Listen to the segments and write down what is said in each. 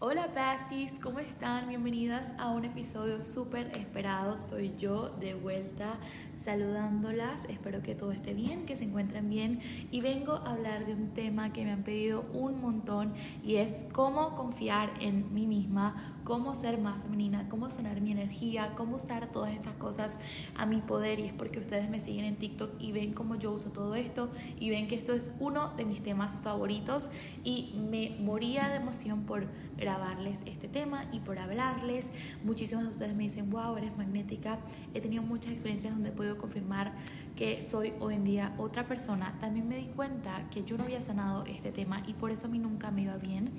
Hola Basties, ¿cómo están? Bienvenidas a un episodio súper esperado. Soy yo de vuelta saludándolas. Espero que todo esté bien, que se encuentren bien. Y vengo a hablar de un tema que me han pedido un montón y es cómo confiar en mí misma, cómo ser más femenina, cómo sanar mi energía, cómo usar todas estas cosas a mi poder. Y es porque ustedes me siguen en TikTok y ven cómo yo uso todo esto y ven que esto es uno de mis temas favoritos y me moría de emoción por grabarles este tema y por hablarles. Muchísimas de ustedes me dicen, wow, eres magnética. He tenido muchas experiencias donde puedo confirmar que soy hoy en día otra persona. También me di cuenta que yo no había sanado este tema y por eso a mí nunca me iba bien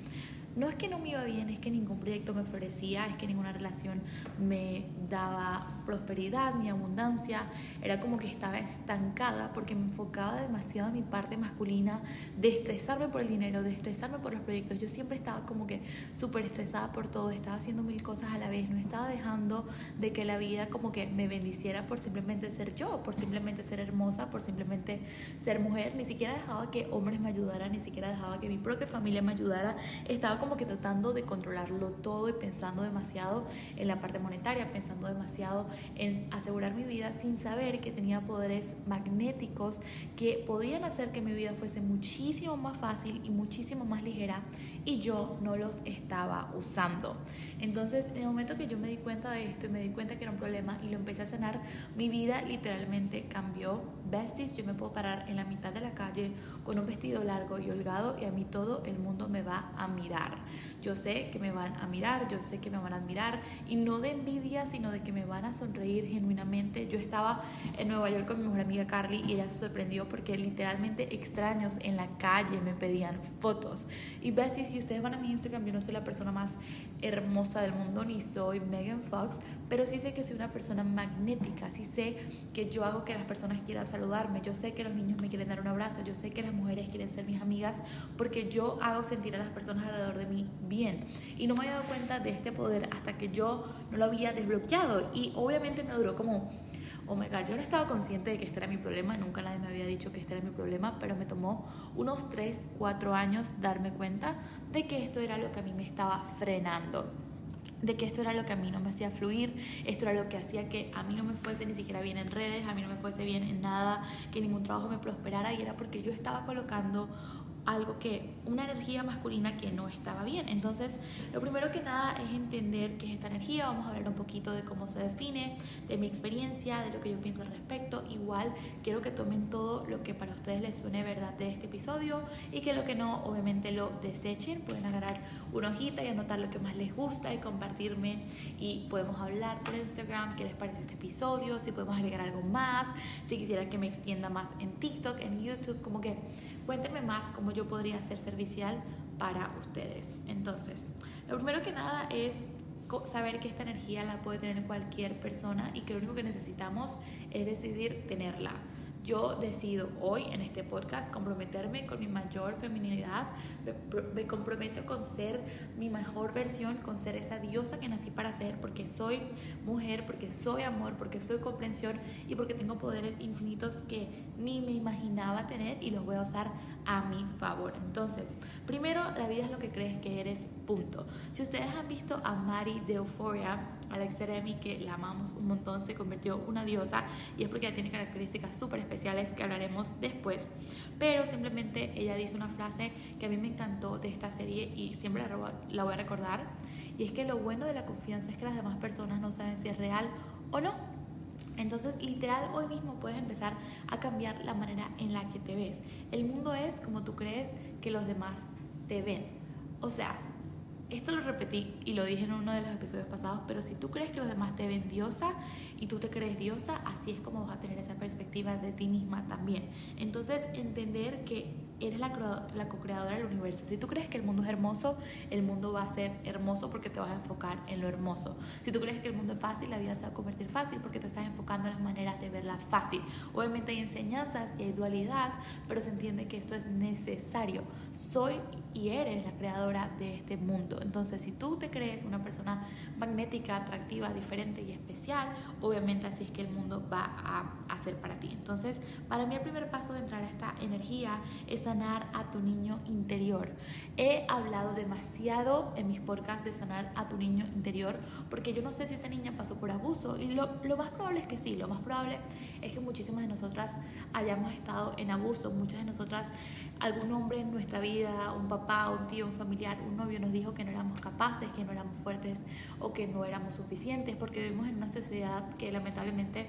no es que no me iba bien, es que ningún proyecto me florecía, es que ninguna relación me daba prosperidad ni abundancia, era como que estaba estancada porque me enfocaba demasiado en mi parte masculina de estresarme por el dinero, de estresarme por los proyectos. Yo siempre estaba como que súper estresada por todo, estaba haciendo mil cosas a la vez, no estaba dejando de que la vida como que me bendiciera por simplemente ser yo, por simplemente ser hermosa, por simplemente ser mujer, ni siquiera dejaba que hombres me ayudaran, ni siquiera dejaba que mi propia familia me ayudara, estaba como que tratando de controlarlo todo y pensando demasiado en la parte monetaria, pensando demasiado en asegurar mi vida sin saber que tenía poderes magnéticos que podían hacer que mi vida fuese muchísimo más fácil y muchísimo más ligera y yo no los estaba usando. Entonces, en el momento que yo me di cuenta de esto y me di cuenta que era un problema y lo empecé a sanar, mi vida literalmente cambió. Besties, yo me puedo parar en la mitad de la calle con un vestido largo y holgado y a mí todo el mundo me va a mirar. Yo sé que me van a mirar, yo sé que me van a admirar y no de envidia, sino de que me van a sonreír genuinamente. Yo estaba en Nueva York con mi mejor amiga Carly y ella se sorprendió porque literalmente extraños en la calle me pedían fotos. Y besties, si ustedes van a mi Instagram, yo no soy la persona más hermosa del mundo ni soy Megan Fox, pero sí sé que soy una persona magnética, sí sé que yo hago que las personas quieran saludarme, yo sé que los niños me quieren dar un abrazo, yo sé que las mujeres quieren ser mis amigas porque yo hago sentir a las personas alrededor de mí bien. Y no me había dado cuenta de este poder hasta que yo no lo había desbloqueado. Y obviamente me duró como oh my god, yo no estaba consciente de que este era mi problema, nunca nadie me había dicho que este era mi problema, pero me tomó unos 3, 4 años darme cuenta de que esto era lo que a mí me estaba frenando de que esto era lo que a mí no me hacía fluir, esto era lo que hacía que a mí no me fuese ni siquiera bien en redes, a mí no me fuese bien en nada, que ningún trabajo me prosperara y era porque yo estaba colocando algo que, una energía masculina que no estaba bien. Entonces, lo primero que nada es entender qué es esta energía. Vamos a hablar un poquito de cómo se define, de mi experiencia, de lo que yo pienso al respecto. Igual, quiero que tomen todo lo que para ustedes les suene verdad de este episodio y que lo que no, obviamente lo desechen. Pueden agarrar una hojita y anotar lo que más les gusta y compartirme. Y podemos hablar por Instagram qué les pareció este episodio, si podemos agregar algo más, si quisieran que me extienda más en TikTok, en YouTube, como que Cuéntenme más cómo yo podría ser servicial para ustedes. Entonces, lo primero que nada es saber que esta energía la puede tener cualquier persona y que lo único que necesitamos es decidir tenerla. Yo decido hoy en este podcast comprometerme con mi mayor feminidad, me, comprometo con ser mi mejor versión, con ser esa diosa que nací para ser, porque soy mujer, porque soy amor, porque soy comprensión y porque tengo poderes infinitos que ni me imaginaba tener y los voy a usar a mi favor. Entonces, primero, la vida es lo que crees que eres, punto. Si ustedes han visto a Mari de Euphoria, Alex Seremi, que la amamos un montón, se convirtió una diosa y es porque ella tiene características súper especiales que hablaremos después. Pero simplemente ella dice una frase que a mí me encantó de esta serie y siempre la voy a recordar. Y es que lo bueno de la confianza es que las demás personas no saben si es real o no. Entonces, literal, hoy mismo puedes empezar a cambiar la manera en la que te ves. El mundo es como tú crees que los demás te ven. O sea, esto lo repetí y lo dije en uno de los episodios pasados, pero si tú crees que los demás te ven diosa y tú te crees diosa, así es como vas a tener esa perspectiva de ti misma también. Entonces, entender que eres la, la co-creadora del universo. Si tú crees que el mundo es hermoso, el mundo va a ser hermoso porque te vas a enfocar en lo hermoso. Si tú crees que el mundo es fácil, la vida se va a convertir fácil porque te estás enfocando en las maneras de verla fácil. Obviamente hay enseñanzas y hay dualidad, pero se entiende que esto es necesario. Soy y eres la creadora de este mundo. Entonces, si tú te crees una persona magnética, atractiva, diferente y especial, obviamente así es que el mundo va a hacer para ti. Entonces, para mí el primer paso de entrar a esta energía es sanar a tu niño interior. He hablado demasiado en mis podcasts de sanar a tu niño interior porque yo no sé si esa niña pasó por abuso y lo, lo más probable es que sí, lo más probable es que muchísimas de nosotras hayamos estado en abuso, muchas de nosotras, algún hombre en nuestra vida, un papá, un tío, un familiar, un novio nos dijo que no éramos capaces, que no éramos fuertes o que no éramos suficientes porque vivimos en una sociedad que lamentablemente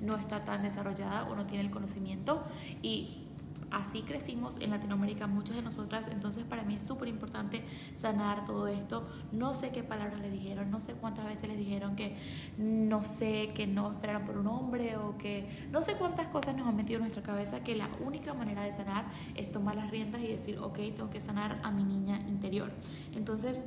no está tan desarrollada o no tiene el conocimiento y así crecimos en Latinoamérica muchas de nosotras, entonces para mí es súper importante sanar todo esto. No sé qué palabras le dijeron, no sé cuántas veces les dijeron que no sé, que no esperaran por un hombre o que no sé cuántas cosas nos han metido en nuestra cabeza que la única manera de sanar es tomar las riendas y decir, ok, tengo que sanar a mi niña interior. Entonces,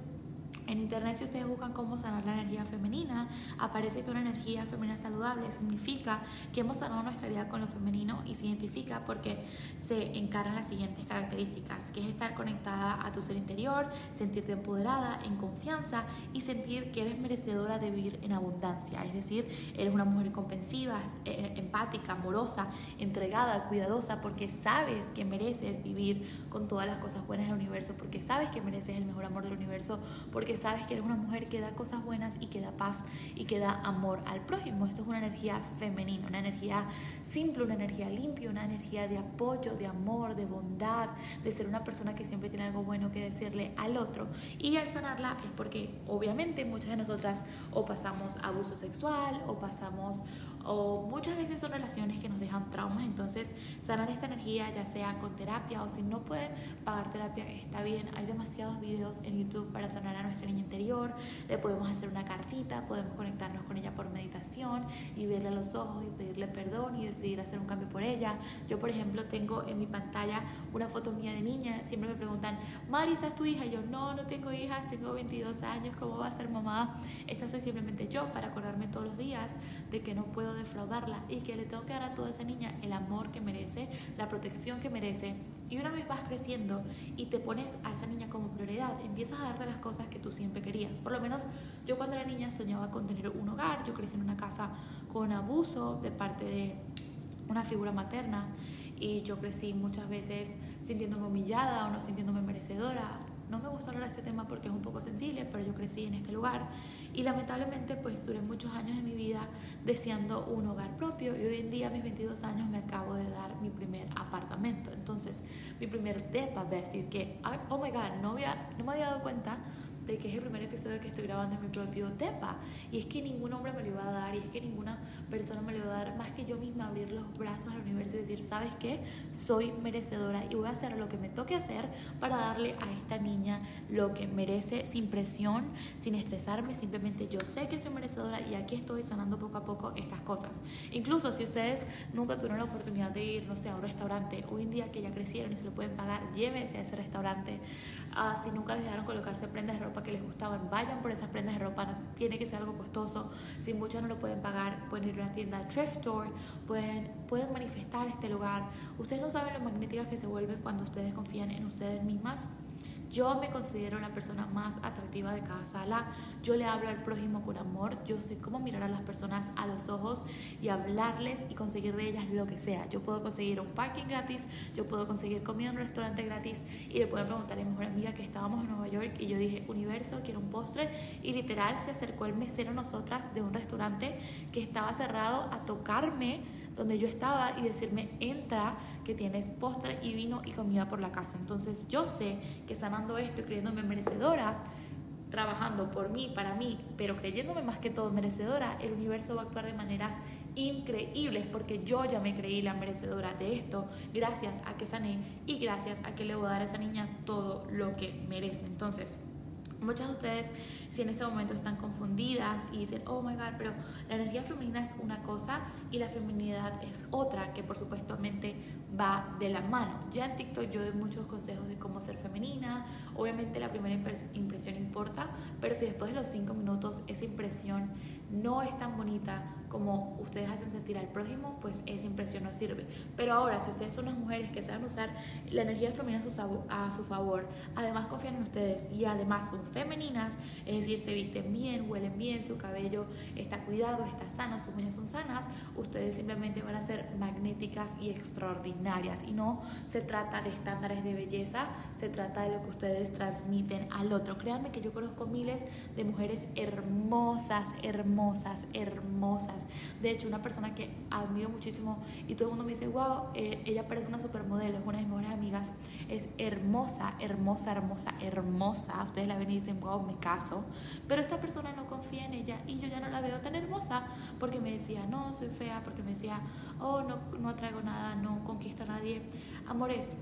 en internet, si ustedes buscan cómo sanar la energía femenina, aparece que una energía femenina saludable significa que hemos sanado nuestra vida con lo femenino y se identifica porque se encaran las siguientes características, que es estar conectada a tu ser interior, sentirte empoderada, en confianza y sentir que eres merecedora de vivir en abundancia. Es decir, eres una mujer comprensiva, eh, empática, amorosa, entregada, cuidadosa, porque sabes que mereces vivir con todas las cosas buenas del universo, porque sabes que mereces el mejor amor del universo, porque sabes que eres una mujer que da cosas buenas y que da paz y que da amor al prójimo. Esto es una energía femenina, una energía simple, una energía limpia, una energía de apoyo, de amor, de bondad, de ser una persona que siempre tiene algo bueno que decirle al otro. Y al sanarla es porque obviamente muchas de nosotras o pasamos abuso sexual o pasamos o muchas veces son relaciones que nos dejan traumas, entonces sanar esta energía ya sea con terapia o si no pueden pagar terapia está bien, hay demasiados videos en YouTube para sanar a nuestra niña interior, le podemos hacer una cartita, podemos conectarnos con ella por meditación y verle a los ojos y pedirle perdón y decidir hacer un cambio por ella. Yo por ejemplo tengo en mi pantalla una foto mía de niña, siempre me preguntan, Marisa es tu hija? Y yo no, no tengo hijas, tengo 22 años, ¿cómo va a ser mamá? Esta soy simplemente yo para acordarme todos los días de que no puedo defraudarla y que le tengo que dar a toda esa niña el amor que merece, la protección que merece. Y una vez vas creciendo y te pones a esa niña como prioridad, empiezas a darte las cosas que tú siempre querías. Por lo menos yo cuando era niña soñaba con tener un hogar, yo crecí en una casa con abuso de parte de una figura materna y yo crecí muchas veces sintiéndome humillada o no sintiéndome merecedora no me gusta hablar de este tema porque es un poco sensible, pero yo crecí en este lugar y lamentablemente pues duré muchos años de mi vida deseando un hogar propio y hoy en día a mis 22 años me acabo de dar mi primer apartamento. Entonces, mi primer depa, besties, que, oh my god, no, había, no me había dado cuenta de que es el primer episodio que estoy grabando en mi propio DEPA. Y es que ningún hombre me lo iba a dar, y es que ninguna persona me lo iba a dar, más que yo misma abrir los brazos al universo y decir, ¿sabes qué? Soy merecedora y voy a hacer lo que me toque hacer para darle a esta niña lo que merece sin presión, sin estresarme, simplemente yo sé que soy merecedora y aquí estoy sanando poco a poco estas cosas. Incluso si ustedes nunca tuvieron la oportunidad de ir, no sé, a un restaurante, hoy en día que ya crecieron y se lo pueden pagar, llévense a ese restaurante. Ah, si nunca les dejaron colocarse prendas de ropa, que les gustaban, vayan por esas prendas de ropa, no tiene que ser algo costoso, si muchos no lo pueden pagar, pueden ir a una tienda thrift store, pueden, pueden manifestar este lugar. Ustedes no saben lo magnéticas que se vuelven cuando ustedes confían en ustedes mismas yo me considero la persona más atractiva de cada sala. Yo le hablo al prójimo con amor. Yo sé cómo mirar a las personas a los ojos y hablarles y conseguir de ellas lo que sea. Yo puedo conseguir un parking gratis, yo puedo conseguir comida en un restaurante gratis y le puedo preguntar a mi mejor amiga que estábamos en Nueva York y yo dije, universo, quiero un postre. Y literal se acercó el mesero a nosotras de un restaurante que estaba cerrado a tocarme donde yo estaba y decirme, entra, que tienes postre y vino y comida por la casa. Entonces yo sé que sanando esto y creyéndome merecedora, trabajando por mí, para mí, pero creyéndome más que todo merecedora, el universo va a actuar de maneras increíbles porque yo ya me creí la merecedora de esto gracias a que sané y gracias a que le voy a dar a esa niña todo lo que merece. Entonces, muchas de ustedes si en este momento están confundidas y dicen, oh my god, pero la energía femenina es una cosa y la feminidad es otra, que por supuestamente va de la mano. Ya en TikTok yo doy muchos consejos de cómo ser femenina. Obviamente la primera impresión importa, pero si después de los cinco minutos esa impresión no es tan bonita como ustedes hacen sentir al prójimo, pues esa impresión no sirve. Pero ahora, si ustedes son unas mujeres que saben usar la energía femenina a su, favor, además confían en ustedes y además son femeninas, es decir, se visten bien, huelen bien, su cabello está cuidado, está sano, sus uñas son sanas, ustedes simplemente van a ser magnéticas y extraordinarias. Y no se trata de estándares de belleza, se trata de lo que ustedes transmiten al otro. Créanme que yo conozco miles de mujeres hermosas, hermosas, hermosas de hecho, una persona que admiro muchísimo y todo el mundo me dice, wow, eh, ella parece una supermodelo, es una de mis mejores amigas, es hermosa, hermosa, hermosa, hermosa. Ustedes la ven y dicen, wow, me caso. Pero esta persona no confía en ella y yo ya no la veo tan hermosa porque me decía, no, soy fea, porque me decía, oh, no, no atraigo nada, no conquisto a nadie. Amores,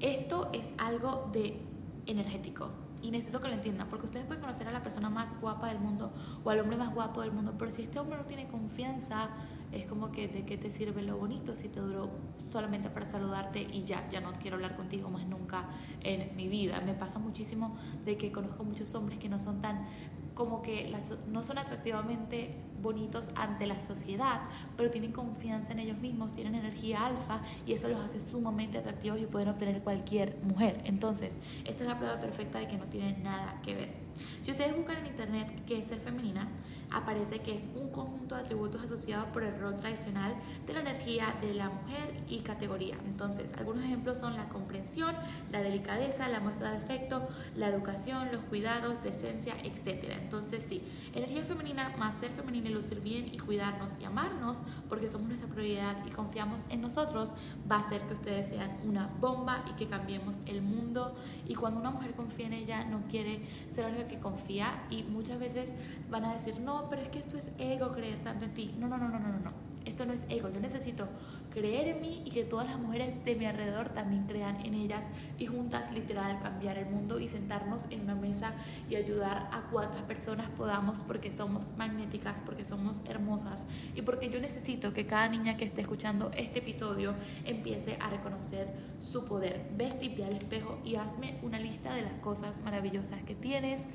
esto es algo de energético y necesito que lo entiendan, porque ustedes pueden conocer a la persona más guapa del mundo o al hombre más guapo del mundo, pero si este hombre no tiene confianza, es como que de qué te sirve lo bonito si te duró solamente para saludarte y ya, ya no quiero hablar contigo más nunca en mi vida. Me pasa muchísimo de que conozco muchos hombres que no son tan como que no son atractivamente bonitos ante la sociedad, pero tienen confianza en ellos mismos, tienen energía alfa y eso los hace sumamente atractivos y pueden obtener cualquier mujer. Entonces, esta es la prueba perfecta de que no tienen nada que ver. Si ustedes buscan en internet qué es ser femenina, aparece que es un conjunto de atributos asociados por el rol tradicional de la energía de la mujer y categoría. Entonces, algunos ejemplos son la comprensión, la delicadeza, la muestra de afecto, la educación, los cuidados, decencia, etc. Entonces, sí, energía femenina más ser femenina y lucir bien y cuidarnos y amarnos porque somos nuestra prioridad y confiamos en nosotros, va a hacer que ustedes sean una bomba y que cambiemos el mundo. Y cuando una mujer confía en ella, no quiere ser la única que confía y muchas veces van a decir, no, pero es que esto es ego creer tanto en ti. No, no, no, no, no, no. Esto no es ego. Yo necesito creer en mí y que todas las mujeres de mi alrededor también crean en ellas y juntas literal cambiar el mundo y sentarnos en una mesa y ayudar a cuantas personas podamos porque somos magnéticas, porque somos hermosas y porque yo necesito que cada niña que esté escuchando este episodio empiece a reconocer su poder. Vestite al espejo y hazme una lista de las cosas maravillosas que tienes.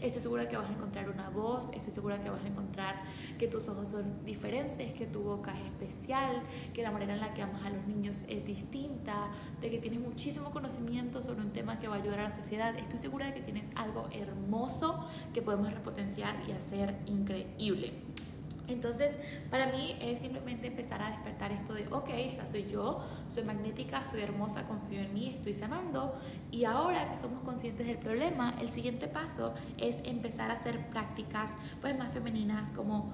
Estoy segura que vas a encontrar una voz, estoy segura que vas a encontrar que tus ojos son diferentes, que tu boca es especial, que la manera en la que amas a los niños es distinta, de que tienes muchísimo conocimiento sobre un tema que va a ayudar a la sociedad. Estoy segura de que tienes algo hermoso que podemos repotenciar y hacer increíble. Entonces, para mí es simplemente empezar a despertar esto de, ok, esta soy yo, soy magnética, soy hermosa, confío en mí, estoy sanando. Y ahora que somos conscientes del problema, el siguiente paso es empezar a hacer prácticas pues más femeninas como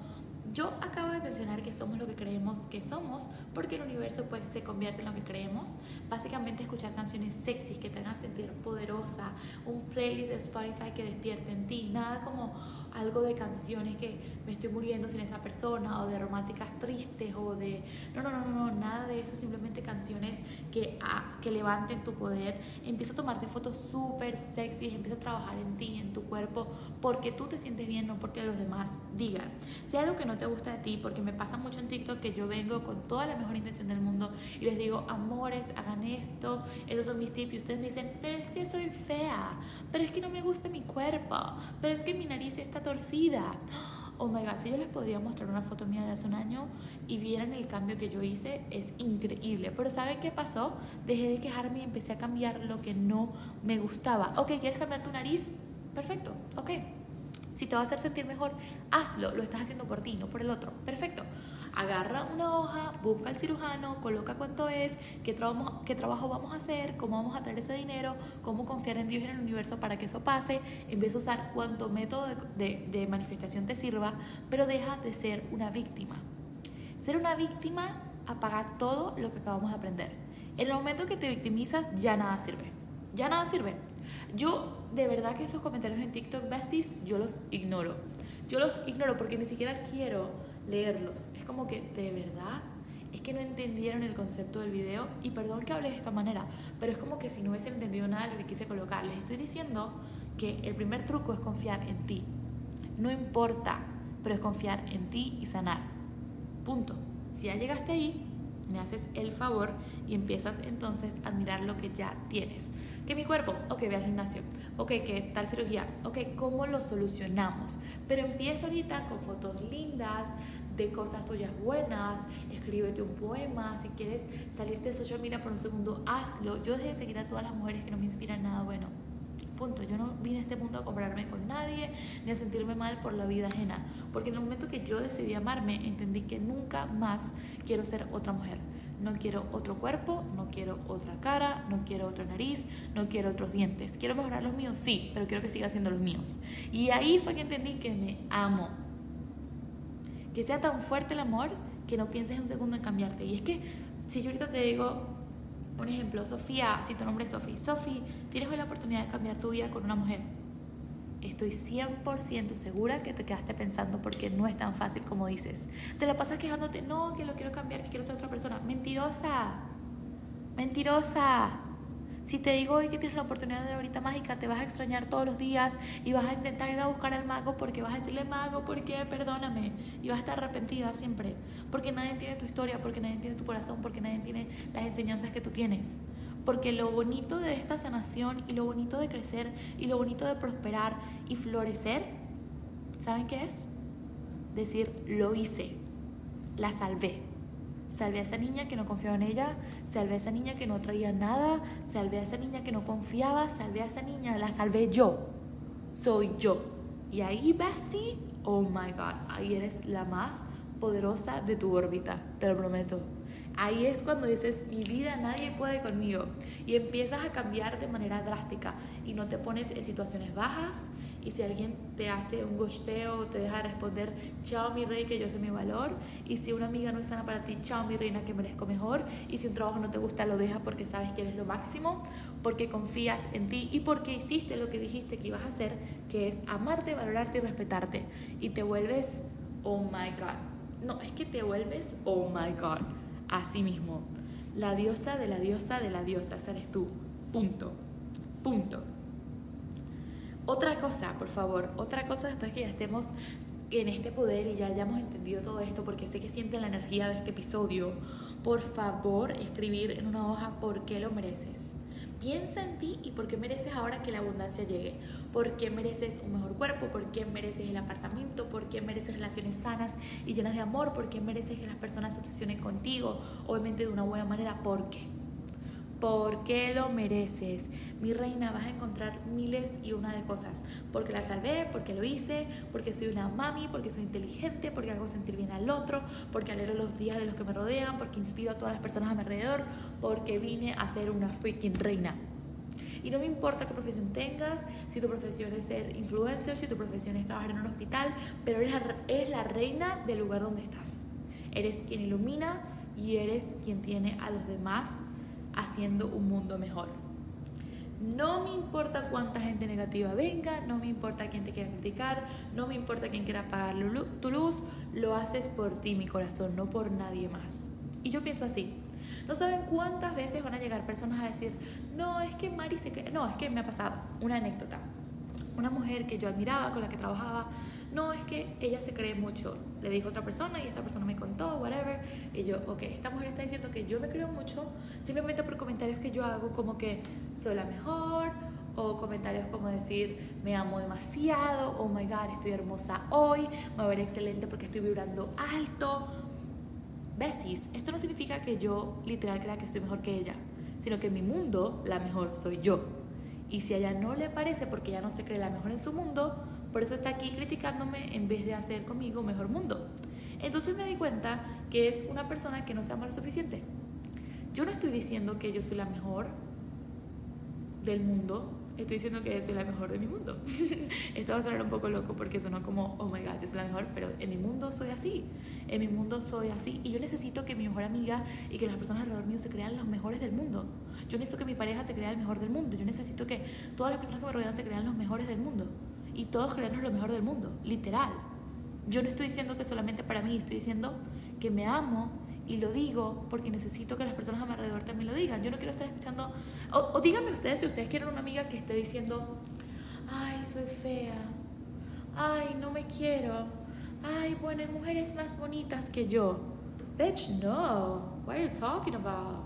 yo acabo de mencionar que somos lo que creemos que somos, porque el universo pues se convierte en lo que creemos. Básicamente escuchar canciones sexys que te hagan sentir poderosa, un playlist de Spotify que despierte en ti, nada como algo de canciones que me estoy muriendo sin esa persona o de románticas tristes o de no, no, no, no, no nada de eso, simplemente canciones que, ah, que levanten tu poder. Empieza a tomarte fotos súper sexys, empieza a trabajar en ti, en tu cuerpo, porque tú te sientes bien, no porque los demás digan. Si hay algo que no te gusta de ti, porque me pasa mucho en TikTok que yo vengo con toda la mejor intención del mundo y les digo, amores, hagan esto, esos son mis tips y ustedes me dicen, pero es que soy fea, pero es que no me gusta mi cuerpo, pero es que mi nariz está torcida. Oh my god, si yo les podría mostrar una foto mía de hace un año y vieran el cambio que yo hice, es increíble. Pero ¿saben qué pasó? Dejé de quejarme y empecé a cambiar lo que no me gustaba. Ok, ¿quieres cambiar tu nariz? Perfecto, ok si te va a hacer sentir mejor, hazlo. Lo estás haciendo por ti, no por el otro. Perfecto. Agarra una hoja, busca al cirujano, coloca cuánto es, qué, trabajo, qué trabajo vamos a hacer, cómo vamos a traer ese dinero, cómo confiar en Dios y en el universo para que eso pase. Empieza a usar cuánto método de, de manifestación te sirva, pero deja de ser una víctima. Ser una víctima apaga todo lo que acabamos de aprender. En el momento que te victimizas, ya nada sirve. Ya nada sirve. Yo, de verdad que esos comentarios en TikTok besties, yo los ignoro. Yo los ignoro porque ni siquiera quiero leerlos. Es como que, de verdad, es que no entendieron el concepto del video. Y perdón que hable de esta manera, pero es como que si no hubiesen entendido nada de lo que quise colocar. Les estoy diciendo que el primer truco es confiar en ti. No importa, pero es confiar en ti y sanar. Punto. Si ya llegaste ahí, me haces el favor y empiezas entonces a admirar lo que ya tienes. Que mi cuerpo, ok, ve al gimnasio, ok, que tal cirugía, ok, ¿cómo lo solucionamos? Pero empieza ahorita con fotos lindas, de cosas tuyas buenas, escríbete un poema, si quieres salirte de social media por un segundo, hazlo. Yo dejé de seguir a todas las mujeres que no me inspiran nada bueno. Punto. Yo no vine a este mundo a compararme con nadie ni a sentirme mal por la vida ajena. Porque en el momento que yo decidí amarme, entendí que nunca más quiero ser otra mujer. No quiero otro cuerpo, no quiero otra cara, no quiero otra nariz, no quiero otros dientes. ¿Quiero mejorar los míos? Sí, pero quiero que siga siendo los míos. Y ahí fue que entendí que me amo. Que sea tan fuerte el amor que no pienses un segundo en cambiarte. Y es que si yo ahorita te digo, un ejemplo, Sofía, si tu nombre es Sofía, Sofía, tienes hoy la oportunidad de cambiar tu vida con una mujer. Estoy 100% segura que te quedaste pensando porque no es tan fácil como dices. Te la pasas quejándote, no, que lo quiero cambiar, que quiero ser otra persona. Mentirosa, mentirosa. Si te digo hoy que tienes la oportunidad de la horita mágica, te vas a extrañar todos los días y vas a intentar ir a buscar al mago porque vas a decirle, mago, ¿por qué? Perdóname. Y vas a estar arrepentida siempre. Porque nadie tiene tu historia, porque nadie tiene tu corazón, porque nadie tiene las enseñanzas que tú tienes. Porque lo bonito de esta sanación y lo bonito de crecer y lo bonito de prosperar y florecer, ¿saben qué es? Decir, lo hice, la salvé. Salvé a esa niña que no confiaba en ella, salvé a esa niña que no traía nada, salvé a esa niña que no confiaba, salvé a esa niña, la salvé yo. Soy yo. Y ahí, Basti, oh my God, ahí eres la más poderosa de tu órbita, te lo prometo. Ahí es cuando dices, mi vida nadie puede conmigo. Y empiezas a cambiar de manera drástica y no te pones en situaciones bajas, y si alguien te hace un gosteo, te deja responder, chao mi rey, que yo soy mi valor. Y si una amiga no es sana para ti, chao mi reina, que merezco mejor. Y si un trabajo no te gusta, lo dejas porque sabes que eres lo máximo, porque confías en ti y porque hiciste lo que dijiste que ibas a hacer, que es amarte, valorarte y respetarte. Y te vuelves, oh my God. No, es que te vuelves, oh my God. Así mismo. La diosa de la diosa de la diosa, eres tú. Punto. Punto. Otra cosa, por favor, otra cosa después que ya estemos en este poder y ya hayamos entendido todo esto, porque sé que sienten la energía de este episodio, por favor escribir en una hoja por qué lo mereces. Piensa en ti y por qué mereces ahora que la abundancia llegue. ¿Por qué mereces un mejor cuerpo? ¿Por qué mereces el apartamento? ¿Por qué mereces relaciones sanas y llenas de amor? ¿Por qué mereces que las personas se obsesionen contigo? Obviamente de una buena manera. ¿Por qué? Porque lo mereces. Mi reina, vas a encontrar miles y una de cosas. Porque la salvé, porque lo hice, porque soy una mami, porque soy inteligente, porque hago sentir bien al otro, porque alegro los días de los que me rodean, porque inspiro a todas las personas a mi alrededor, porque vine a ser una freaking reina. Y no me importa qué profesión tengas, si tu profesión es ser influencer, si tu profesión es trabajar en un hospital, pero eres la, eres la reina del lugar donde estás. Eres quien ilumina y eres quien tiene a los demás haciendo un mundo mejor. No me importa cuánta gente negativa venga, no me importa quién te quiera criticar, no me importa quién quiera apagar tu luz, lo haces por ti, mi corazón, no por nadie más. Y yo pienso así. No saben cuántas veces van a llegar personas a decir, no, es que Mari se cree, no, es que me ha pasado una anécdota. Una mujer que yo admiraba, con la que trabajaba, no, es que ella se cree mucho. Le dijo otra persona y esta persona me contó, whatever. Y yo, ok, esta mujer está diciendo que yo me creo mucho simplemente por comentarios que yo hago como que soy la mejor o comentarios como decir me amo demasiado, oh my god, estoy hermosa hoy, me va a ver excelente porque estoy vibrando alto. Besties, esto no significa que yo literal crea que soy mejor que ella, sino que en mi mundo la mejor soy yo. Y si a ella no le parece porque ella no se cree la mejor en su mundo, por eso está aquí criticándome en vez de hacer conmigo mejor mundo. Entonces me di cuenta que es una persona que no se ama lo suficiente. Yo no estoy diciendo que yo soy la mejor del mundo, estoy diciendo que soy la mejor de mi mundo. Esto va a sonar un poco loco porque sonó como, oh my god, yo soy la mejor, pero en mi mundo soy así. En mi mundo soy así. Y yo necesito que mi mejor amiga y que las personas alrededor mío se crean los mejores del mundo. Yo necesito que mi pareja se crea el mejor del mundo. Yo necesito que todas las personas que me rodean se crean los mejores del mundo y todos creernos lo mejor del mundo, literal. Yo no estoy diciendo que solamente para mí, estoy diciendo que me amo y lo digo porque necesito que las personas a mi alrededor también lo digan. Yo no quiero estar escuchando, o, díganme ustedes si ustedes quieren una amiga que esté diciendo, ay, soy fea, ay, no me quiero, ay, bueno, hay mujeres más bonitas que yo. Bitch, no. what are you talking about?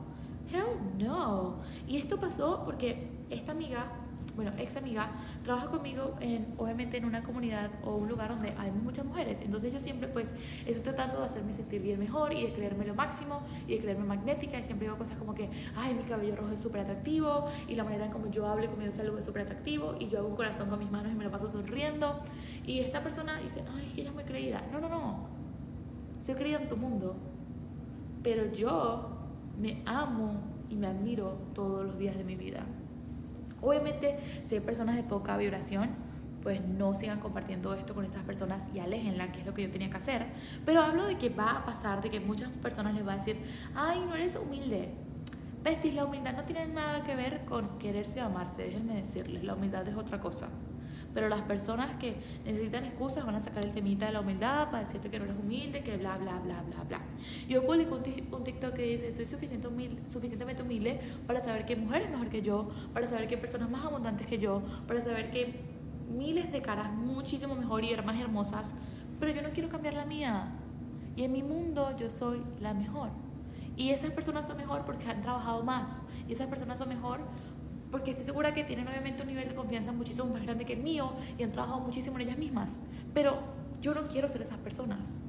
Hell no. Y esto pasó porque esta amiga bueno, ex amiga, trabaja conmigo en, obviamente en una comunidad o un lugar donde hay muchas mujeres. Entonces yo siempre pues estoy tratando de hacerme sentir bien mejor y de creerme lo máximo y de creerme magnética y siempre digo cosas como que, ay, mi cabello rojo es súper atractivo y la manera en como yo hablo y como yo salgo es súper atractivo y yo hago un corazón con mis manos y me lo paso sonriendo. Y esta persona dice, ay, es que ella es muy creída. No, no, no. Soy creída en tu mundo. Pero yo me amo y me admiro todos los días de mi vida. Obviamente, si hay personas de poca vibración, pues no sigan compartiendo esto con estas personas y aléjenla, que es lo que yo tenía que hacer. Pero hablo de que va a pasar, de que muchas personas les va a decir, ay, no eres humilde. Besties, la humildad no tiene nada que ver con quererse amarse, déjenme decirles, la humildad es otra cosa. Pero las personas que necesitan excusas van a sacar el temita de la humildad para decirte que no eres humilde, que bla, bla, bla, bla, bla. Yo publico un TikTok que dice, soy suficiente humilde, suficientemente humilde para saber que mujer es mejor que yo, para saber que personas más abundantes que yo, para saber que miles de caras muchísimo mejor y más hermosas, pero yo no quiero cambiar la mía. Y en mi mundo yo soy la mejor. Y esas personas son mejor porque han trabajado más. Y esas personas son mejor porque estoy segura que tienen obviamente un nivel de confianza muchísimo más grande que el mío y han trabajado muchísimo en ellas mismas. Pero yo no quiero ser esas personas.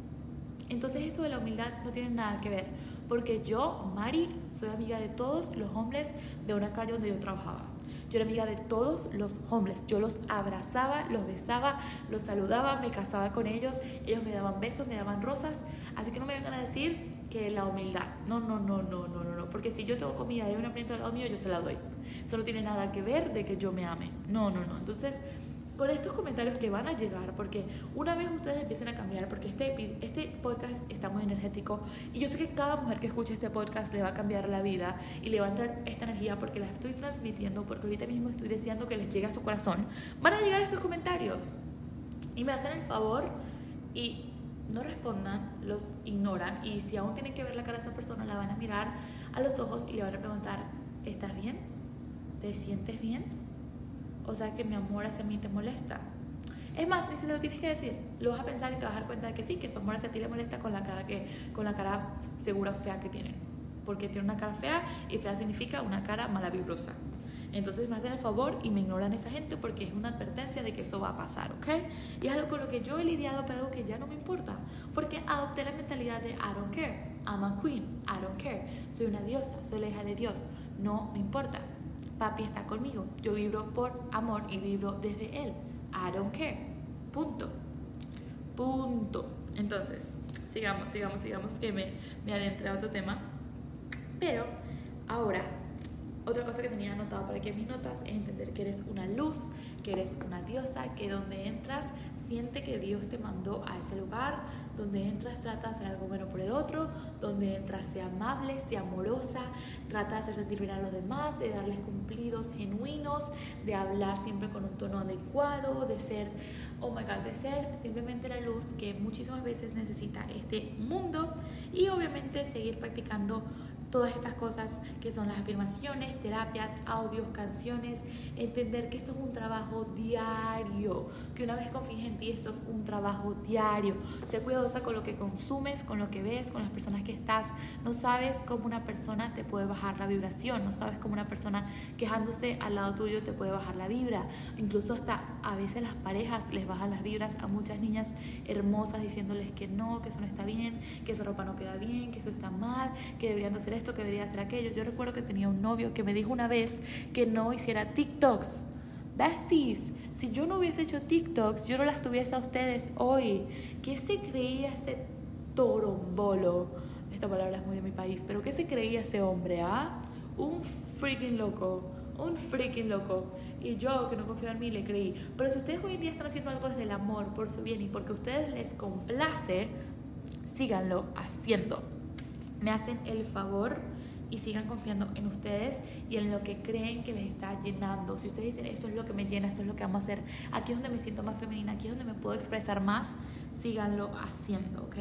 Entonces eso de la humildad no tiene nada que ver, porque yo, Mari, soy amiga de todos los hombres de una calle donde yo trabajaba. Yo era amiga de todos los hombres. Yo los abrazaba, los besaba, los saludaba, me casaba con ellos. Ellos me daban besos, me daban rosas. Así que no me vengan a decir que la humildad. No, no, no, no, no, no, no. Porque si yo tengo comida hay un alimento al lado mío, yo se la doy. Eso no tiene nada que ver de que yo me ame. No, no, no. Entonces, con estos comentarios que van a llegar, porque una vez ustedes empiecen a cambiar, porque este, este podcast está muy energético y yo sé que cada mujer que escuche este podcast le va a cambiar la vida y le va a entrar esta energía porque la estoy transmitiendo, porque ahorita mismo estoy deseando que les llegue a su corazón, van a llegar estos comentarios y me hacen el favor y no respondan, los ignoran y si aún tienen que ver la cara de esa persona, la van a mirar a los ojos y le van a preguntar, ¿estás bien? ¿Te sientes bien? O sea que mi amor hacia mí te molesta. Es más, ni si lo tienes que decir, lo vas a pensar y te vas a dar cuenta de que sí, que su amor hacia ti le molesta con la cara que, con la cara segura fea que tienen. Porque tiene una cara fea y fea significa una cara mala vibrosa. Entonces me hacen el favor y me ignoran esa gente porque es una advertencia de que eso va a pasar, ¿ok? Y es algo con lo que yo he lidiado, pero algo que ya no me importa. Porque adopté la mentalidad de I don't care. I'm a queen. I don't care. Soy una diosa. Soy la hija de Dios. No me importa. Papi está conmigo. Yo vibro por amor y vibro desde él. I don't care. Punto. Punto. Entonces, sigamos, sigamos, sigamos, que me, me adentré a otro tema. Pero ahora otra cosa que tenía anotado para aquí en mis notas es entender que eres una luz, que eres una diosa, que donde entras siente que Dios te mandó a ese lugar, donde entras trata de hacer algo bueno por el otro, donde entras sea amable, sea amorosa, trata de hacer sentir bien a los demás, de darles cumplidos genuinos, de hablar siempre con un tono adecuado, de ser, oh my god, de ser simplemente la luz que muchísimas veces necesita este mundo. Y obviamente seguir practicando todas estas cosas que son las afirmaciones, terapias, audios, canciones, entender que esto es un trabajo diario, que una vez confíes en ti esto es un trabajo diario. Sé cuidadosa con lo que consumes, con lo que ves, con las personas que estás. No sabes cómo una persona te puede bajar la vibración, no sabes cómo una persona quejándose al lado tuyo te puede bajar la vibra. Incluso hasta a veces las parejas les bajan las vibras a muchas niñas hermosas diciéndoles que no, que eso no está bien, que esa ropa no queda bien, que eso está mal, que deberían de hacer esto que debería hacer aquello. Yo recuerdo que tenía un novio que me dijo una vez que no hiciera TikToks. Besties, si yo no hubiese hecho TikToks, yo no las tuviese a ustedes hoy. ¿Qué se creía ese torombolo? Esta palabra es muy de mi país, pero ¿qué se creía ese hombre? ¿Ah? Un freaking loco, un freaking loco. Y yo, que no confío en mí, le creí. Pero si ustedes hoy en día están haciendo algo desde el amor, por su bien y porque a ustedes les complace, síganlo haciendo me hacen el favor y sigan confiando en ustedes y en lo que creen que les está llenando. Si ustedes dicen, esto es lo que me llena, esto es lo que vamos a hacer, aquí es donde me siento más femenina, aquí es donde me puedo expresar más, síganlo haciendo, ¿ok?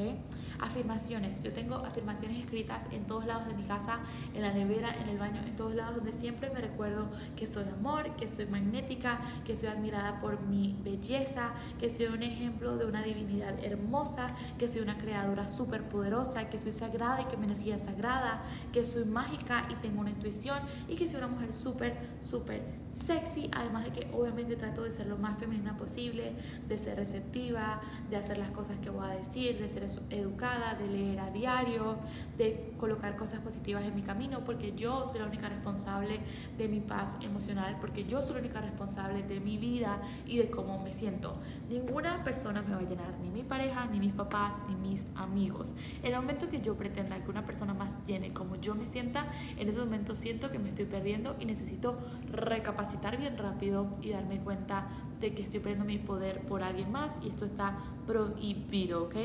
Afirmaciones. Yo tengo afirmaciones escritas en todos lados de mi casa, en la nevera, en el baño, en todos lados donde siempre me recuerdo que soy amor, que soy magnética, que soy admirada por mi belleza, que soy un ejemplo de una divinidad hermosa, que soy una creadora súper poderosa, que soy sagrada y que mi energía es sagrada, que soy mágica y tengo una intuición y que soy una mujer súper, súper sexy, además de que obviamente trato de ser lo más femenina posible, de ser receptiva, de hacer las cosas que voy a decir, de ser educada, de leer a diario, de colocar cosas positivas en mi camino, porque yo soy la única responsable de mi paz emocional, porque yo soy la única responsable de mi vida y de cómo me siento. Ninguna persona me va a llenar, ni mi pareja, ni mis papás, ni mis amigos. En el momento que yo pretenda que una persona más llene como yo me sienta, en ese momento siento que me estoy perdiendo y necesito recapacitar bien rápido y darme cuenta de que estoy perdiendo mi poder por alguien más y esto está prohibido, ¿ok?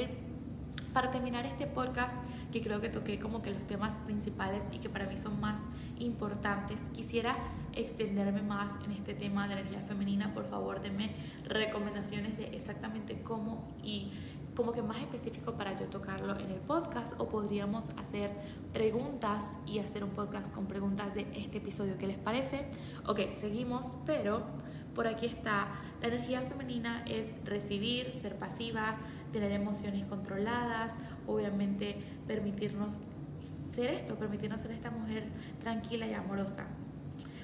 Para terminar este podcast, que creo que toqué como que los temas principales y que para mí son más importantes, quisiera extenderme más en este tema de la energía femenina. Por favor, denme recomendaciones de exactamente cómo y como que más específico para yo tocarlo en el podcast o podríamos hacer preguntas y hacer un podcast con preguntas de este episodio. ¿Qué les parece? Ok, seguimos, pero por aquí está, la energía femenina es recibir, ser pasiva, tener emociones controladas, obviamente permitirnos ser esto, permitirnos ser esta mujer tranquila y amorosa.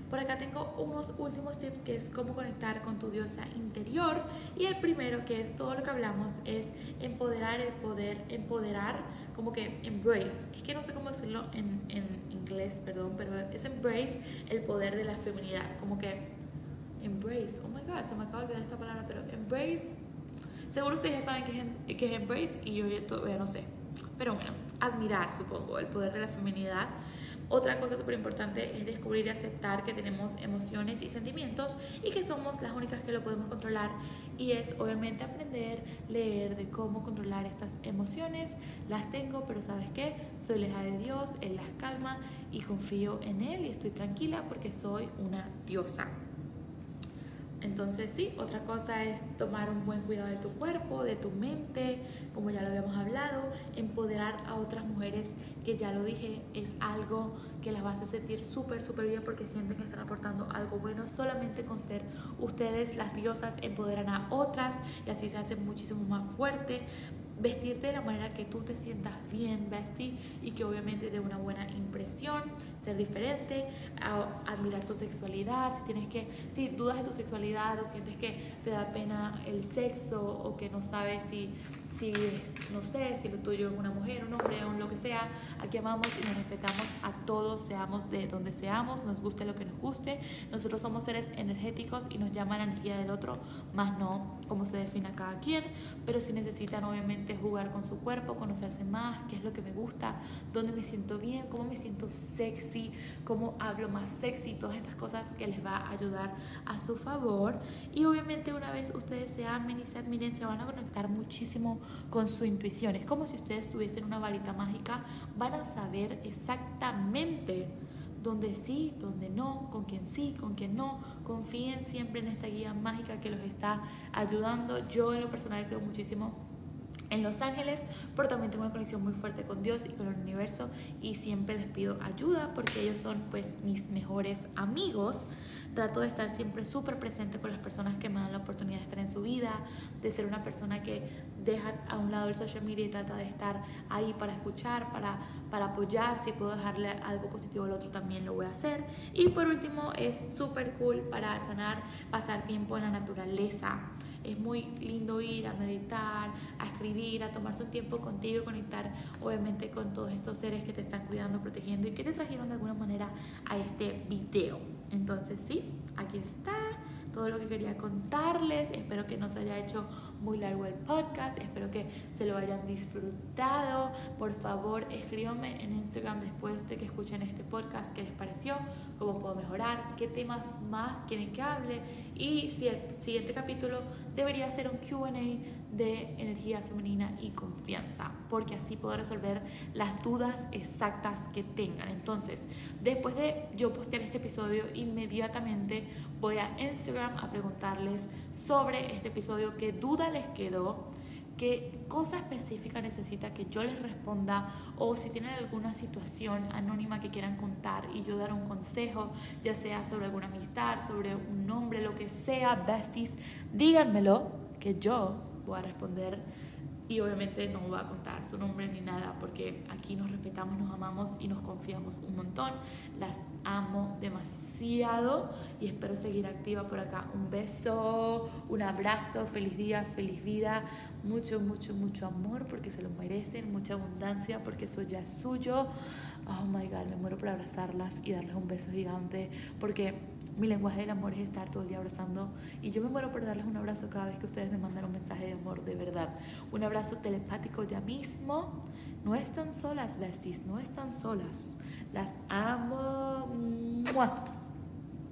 Por acá tengo unos últimos tips que es cómo conectar con tu diosa interior. Y el primero, que es todo lo que hablamos, es empoderar el poder, empoderar, como que embrace. Es que no sé cómo decirlo en, en inglés, perdón, pero es embrace el poder de la feminidad. Como que embrace, oh my god, se me acaba de olvidar esta palabra, pero embrace. Seguro ustedes ya saben qué es, qué es embrace y yo todavía no sé. Pero bueno, admirar, supongo, el poder de la feminidad. Otra cosa súper importante es descubrir y aceptar que tenemos emociones y sentimientos y que somos las únicas que lo podemos controlar. Y es obviamente aprender, leer de cómo controlar estas emociones. Las tengo, pero ¿sabes qué? Soy la hija de Dios, Él las calma y confío en Él y estoy tranquila porque soy una diosa. Entonces sí, otra cosa es tomar un buen cuidado de tu cuerpo, de tu mente, como ya lo habíamos hablado, empoderar a otras mujeres, que ya lo dije, es algo que las va a sentir súper, súper bien porque sienten que están aportando algo bueno solamente con ser ustedes las diosas, empoderan a otras y así se hacen muchísimo más fuerte vestirte de la manera que tú te sientas bien, vestir y que obviamente dé una buena impresión, ser diferente, admirar tu sexualidad, si tienes que, si dudas de tu sexualidad o sientes que te da pena el sexo o que no sabes si si, no sé, si lo tuyo es una mujer, un hombre, o lo que sea, aquí amamos y nos respetamos a todos, seamos de donde seamos, nos guste lo que nos guste. Nosotros somos seres energéticos y nos llama la energía del otro, más no como se define cada quien, pero si necesitan obviamente jugar con su cuerpo, conocerse más, qué es lo que me gusta, dónde me siento bien, cómo me siento sexy, cómo hablo más sexy, todas estas cosas que les va a ayudar a su favor. Y obviamente una vez ustedes se amen y se admiren, se van a conectar muchísimo con su intuición. Es como si ustedes tuviesen una varita mágica, van a saber exactamente dónde sí, dónde no, con quién sí, con quién no. Confíen siempre en esta guía mágica que los está ayudando. Yo en lo personal creo muchísimo en Los Ángeles, pero también tengo una conexión muy fuerte con Dios y con el universo y siempre les pido ayuda porque ellos son pues mis mejores amigos. Trato de estar siempre súper presente con las personas que me dan la oportunidad de estar en su vida, de ser una persona que deja a un lado el social media y trata de estar ahí para escuchar, para, para apoyar. Si puedo dejarle algo positivo al otro, también lo voy a hacer. Y por último, es súper cool para sanar, pasar tiempo en la naturaleza. Es muy lindo ir a meditar, a escribir, a tomarse un tiempo contigo y conectar obviamente con todos estos seres que te están cuidando, protegiendo y que te trajeron de alguna manera a este video. Entonces sí, aquí está todo lo que quería contarles. Espero que no se haya hecho muy largo el podcast. Espero que se lo hayan disfrutado. Por favor, escríbanme en Instagram después de que escuchen este podcast qué les pareció, cómo puedo mejorar, qué temas más quieren que hable y si el siguiente capítulo debería ser un QA de energía femenina y confianza, porque así puedo resolver las dudas exactas que tengan. Entonces, después de yo postear este episodio, inmediatamente voy a Instagram a preguntarles sobre este episodio, qué duda les quedó qué cosa específica necesita que yo les responda o si tienen alguna situación anónima que quieran contar y yo dar un consejo, ya sea sobre alguna amistad, sobre un nombre, lo que sea, besties, díganmelo que yo voy a responder y obviamente no voy a contar su nombre ni nada porque aquí nos respetamos, nos amamos y nos confiamos un montón. Las amo demasiado y espero seguir activa por acá. Un beso, un abrazo, feliz día, feliz vida, mucho, mucho, mucho amor porque se lo merecen, mucha abundancia porque eso ya es suyo. Oh my god, me muero por abrazarlas y darles un beso gigante porque mi lenguaje del amor es estar todo el día abrazando y yo me muero por darles un abrazo cada vez que ustedes me mandan un mensaje de amor de verdad. Un abrazo telepático ya mismo. No están solas, besties, no están solas. Las amo.